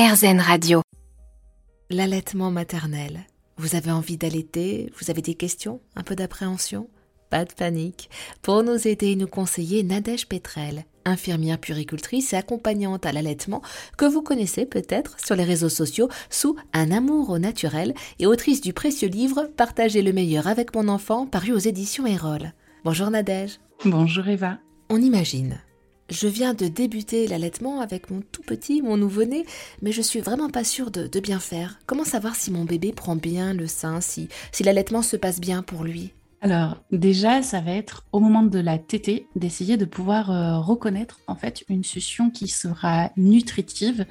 RZN Radio. L'allaitement maternel. Vous avez envie d'allaiter? Vous avez des questions? Un peu d'appréhension? Pas de panique. Pour nous aider et nous conseiller, Nadège Petrel, infirmière puricultrice et accompagnante à l'allaitement, que vous connaissez peut-être sur les réseaux sociaux sous Un amour au naturel et autrice du précieux livre Partager le meilleur avec mon enfant paru aux éditions Erol. Bonjour Nadège. Bonjour Eva. On imagine je viens de débuter l'allaitement avec mon tout petit, mon nouveau-né, mais je suis vraiment pas sûre de, bien faire. Comment savoir si mon bébé prend bien le sein, si, l'allaitement se passe bien pour lui? Alors déjà, ça va être au moment de la tétée d'essayer de pouvoir euh, reconnaître en fait une succion qui sera nutritive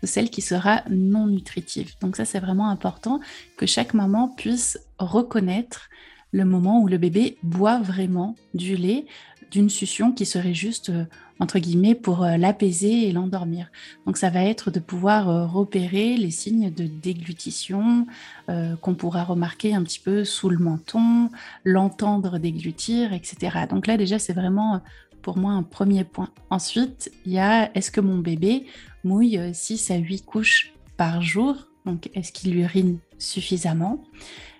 de celle qui sera non nutritive. Donc ça, c'est vraiment important que chaque maman puisse reconnaître le moment où le bébé boit vraiment du lait d'une succion qui serait juste euh, entre guillemets, pour euh, l'apaiser et l'endormir. Donc ça va être de pouvoir euh, repérer les signes de déglutition euh, qu'on pourra remarquer un petit peu sous le menton, l'entendre déglutir, etc. Donc là déjà c'est vraiment pour moi un premier point. Ensuite, il y a est-ce que mon bébé mouille 6 à 8 couches par jour? Donc est-ce qu'il urine suffisamment?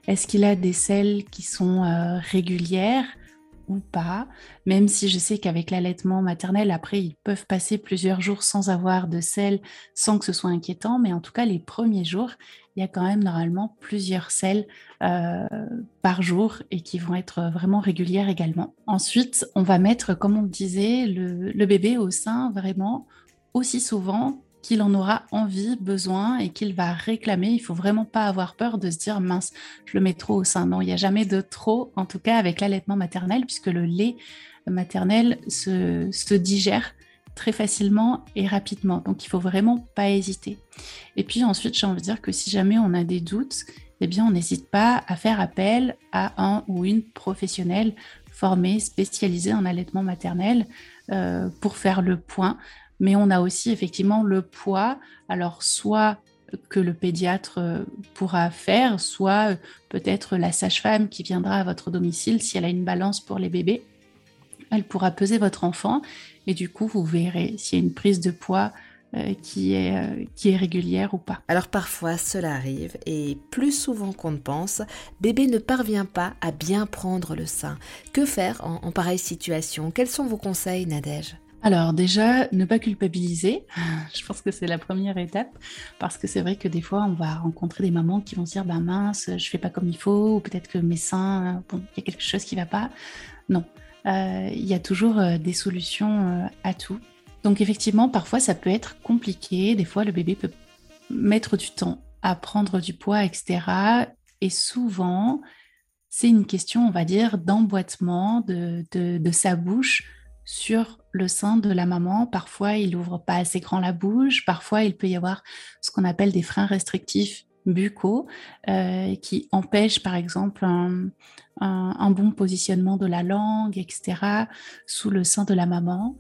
Est-ce qu'il a des selles qui sont régulières? Ou pas, même si je sais qu'avec l'allaitement maternel, après, ils peuvent passer plusieurs jours sans avoir de sel, sans que ce soit inquiétant, mais en tout cas, les premiers jours, il y a quand même normalement plusieurs selles euh, par jour et qui vont être vraiment régulières également. Ensuite, on va mettre, comme on disait, le bébé au sein vraiment aussi souvent qu'il en aura envie, besoin et qu'il va réclamer. Il faut vraiment pas avoir peur de se dire mince, je le mets trop au sein. Non, il n'y a jamais de trop, en tout cas avec l'allaitement maternel, puisque le lait maternel se, digère très facilement et rapidement. Donc il faut vraiment pas hésiter. Et puis ensuite, j'ai envie de dire que si jamais on a des doutes, eh bien on n'hésite pas à faire appel à un ou une professionnelle formée, spécialisée en allaitement maternel euh, pour faire le point mais on a aussi effectivement le poids, alors soit que le pédiatre euh, pourra faire, soit euh, peut-être la sage-femme qui viendra à votre domicile si elle a une balance pour les bébés. Elle pourra peser votre enfant et du coup vous verrez s'il y a une prise de poids qui, est, qui est régulière ou pas. Alors parfois cela arrive et plus souvent qu'on ne pense, bébé ne parvient pas à bien prendre le sein. Que faire en, en pareille situation? Quels sont vos conseils Nadège? Alors déjà, ne pas culpabiliser, je pense que c'est la première étape, parce que c'est vrai que des fois, on va rencontrer des mamans qui vont se dire, ben mince, je fais pas comme il faut, ou peut-être que mes seins, bon, il y a quelque chose qui va pas. Non, euh, il y a toujours euh, des solutions euh, à tout. Donc effectivement, parfois, ça peut être compliqué, des fois, le bébé peut mettre du temps à prendre du poids, etc. Et souvent, c'est une question, on va dire, d'emboîtement de, sa bouche sur le sein de la maman. Parfois, il ouvre pas assez grand la bouche. Parfois, il peut y avoir ce qu'on appelle des freins restrictifs buccaux euh, qui empêchent, par exemple, un, bon positionnement de la langue, etc., sous le sein de la maman.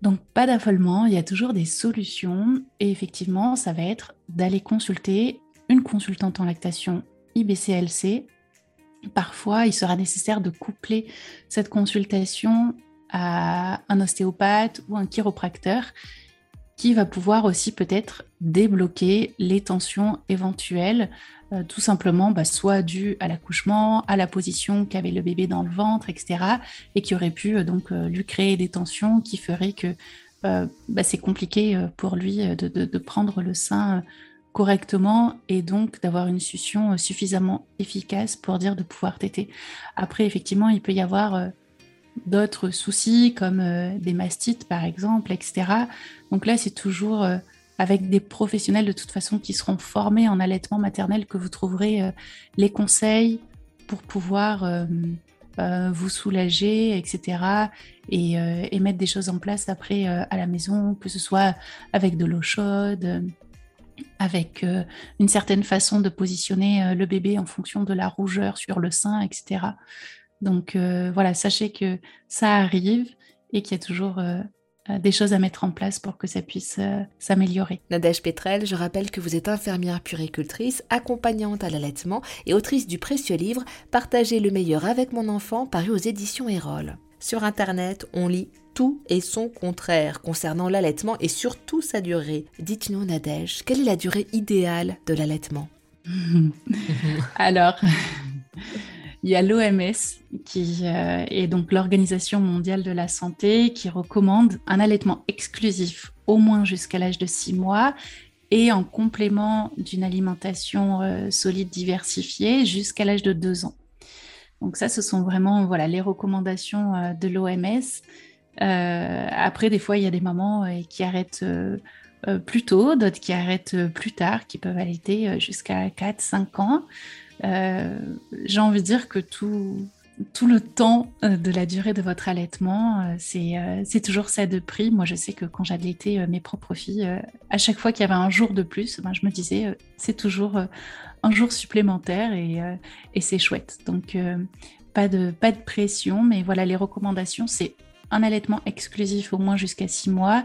Donc, pas d'affolement, il y a toujours des solutions. Et effectivement, ça va être d'aller consulter une consultante en lactation IBCLC. Parfois, il sera nécessaire de coupler cette consultation à un ostéopathe ou un chiropracteur qui va pouvoir aussi peut-être débloquer les tensions éventuelles, euh, tout simplement bah, soit dues à l'accouchement, à la position qu'avait le bébé dans le ventre, etc., et qui aurait pu euh, donc euh, lui créer des tensions qui feraient que bah, c'est compliqué pour lui de, prendre le sein correctement et donc d'avoir une succion suffisamment efficace pour dire de pouvoir téter. Après, effectivement, il peut y avoir d'autres soucis comme euh, des mastites par exemple, etc. Donc là, c'est toujours euh, avec des professionnels de toute façon qui seront formés en allaitement maternel que vous trouverez euh, les conseils pour pouvoir vous soulager, etc. Et, et, mettre des choses en place après à la maison, que ce soit avec de l'eau chaude avec une certaine façon de positionner le bébé en fonction de la rougeur sur le sein, etc. Donc euh, voilà, sachez que ça arrive et qu'il y a toujours euh, euh, des choses à mettre en place pour que ça puisse s'améliorer. Nadège Petrel, je rappelle que vous êtes infirmière puricultrice, accompagnante à l'allaitement et autrice du précieux livre Partager le meilleur avec mon enfant paru aux éditions Erol. Sur Internet, on lit tout et son contraire concernant l'allaitement et surtout sa durée. Dites-nous, Nadège, quelle est la durée idéale de l'allaitement? Alors, il y a l'OMS, qui euh, est donc l'Organisation mondiale de la santé, qui recommande un allaitement exclusif au moins jusqu'à l'âge de 6 mois et en complément d'une alimentation euh, solide diversifiée jusqu'à l'âge de 2 ans. Donc ça, ce sont vraiment voilà, les recommandations euh, de l'OMS. après, des fois, il y a des mamans qui arrêtent plus tôt, d'autres qui arrêtent plus tard, qui peuvent allaiter jusqu'à 4-5 ans. J'ai envie de dire que tout, tout le temps euh, de la durée de votre allaitement, euh, euh, c'est toujours ça de prix. Moi, je sais que quand j'allaitais mes propres filles, à chaque fois qu'il y avait un jour de plus, ben, je me disais, c'est toujours un jour supplémentaire et, et c'est chouette. Donc, pas, de, pas de pression, mais voilà, les recommandations, c'est un allaitement exclusif au moins jusqu'à six mois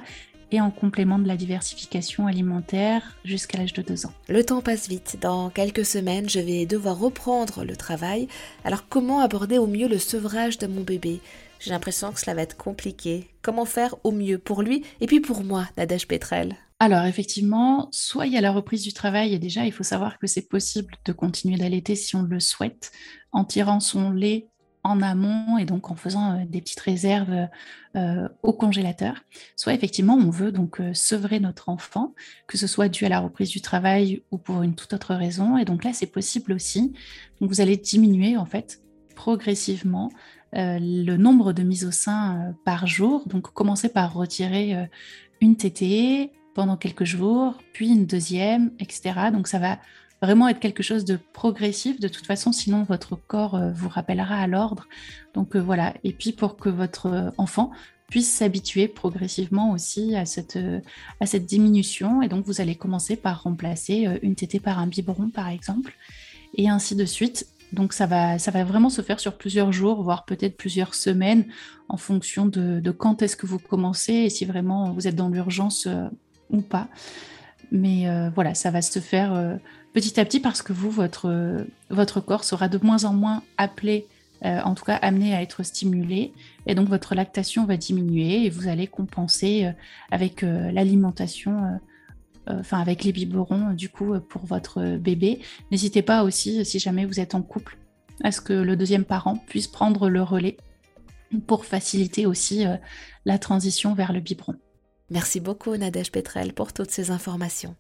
et en complément de la diversification alimentaire jusqu'à l'âge de 2 ans. Le temps passe vite. Dans quelques semaines, je vais devoir reprendre le travail. Alors comment aborder au mieux le sevrage de mon bébé? J'ai l'impression que cela va être compliqué. Comment faire au mieux pour lui et puis pour moi, Nadège Petrel? Alors effectivement, soit il y a la reprise du travail et déjà il faut savoir que c'est possible de continuer d'allaiter si on le souhaite en tirant son lait en amont et donc en faisant euh, des petites réserves euh, au congélateur, soit effectivement on veut donc euh, sevrer notre enfant, que ce soit dû à la reprise du travail ou pour une toute autre raison. Et donc là, c'est possible aussi. Donc vous allez diminuer en fait progressivement le nombre de mises au sein par jour. Donc commencer par retirer une tétée pendant quelques jours, puis une deuxième, etc. Donc ça va vraiment être quelque chose de progressif. De toute façon, sinon votre corps euh, vous rappellera à l'ordre. Donc euh, voilà. Et puis pour que votre euh, enfant puisse s'habituer progressivement aussi à cette, à cette diminution. Et donc vous allez commencer par remplacer une tétée par un biberon, par exemple, et ainsi de suite. Donc ça va, ça va vraiment se faire sur plusieurs jours, voire peut-être plusieurs semaines, en fonction de, de quand est-ce que vous commencez et si vraiment vous êtes dans l'urgence ou pas. Mais voilà, ça va se faire petit à petit parce que vous, votre, votre corps sera de moins en moins appelé, euh, en tout cas amené à être stimulé, et donc votre lactation va diminuer et vous allez compenser euh, avec euh, l'alimentation, enfin avec les biberons du coup pour votre bébé. N'hésitez pas aussi, si jamais vous êtes en couple, à ce que le deuxième parent puisse prendre le relais pour faciliter aussi la transition vers le biberon. Merci beaucoup Nadège Petrel pour toutes ces informations.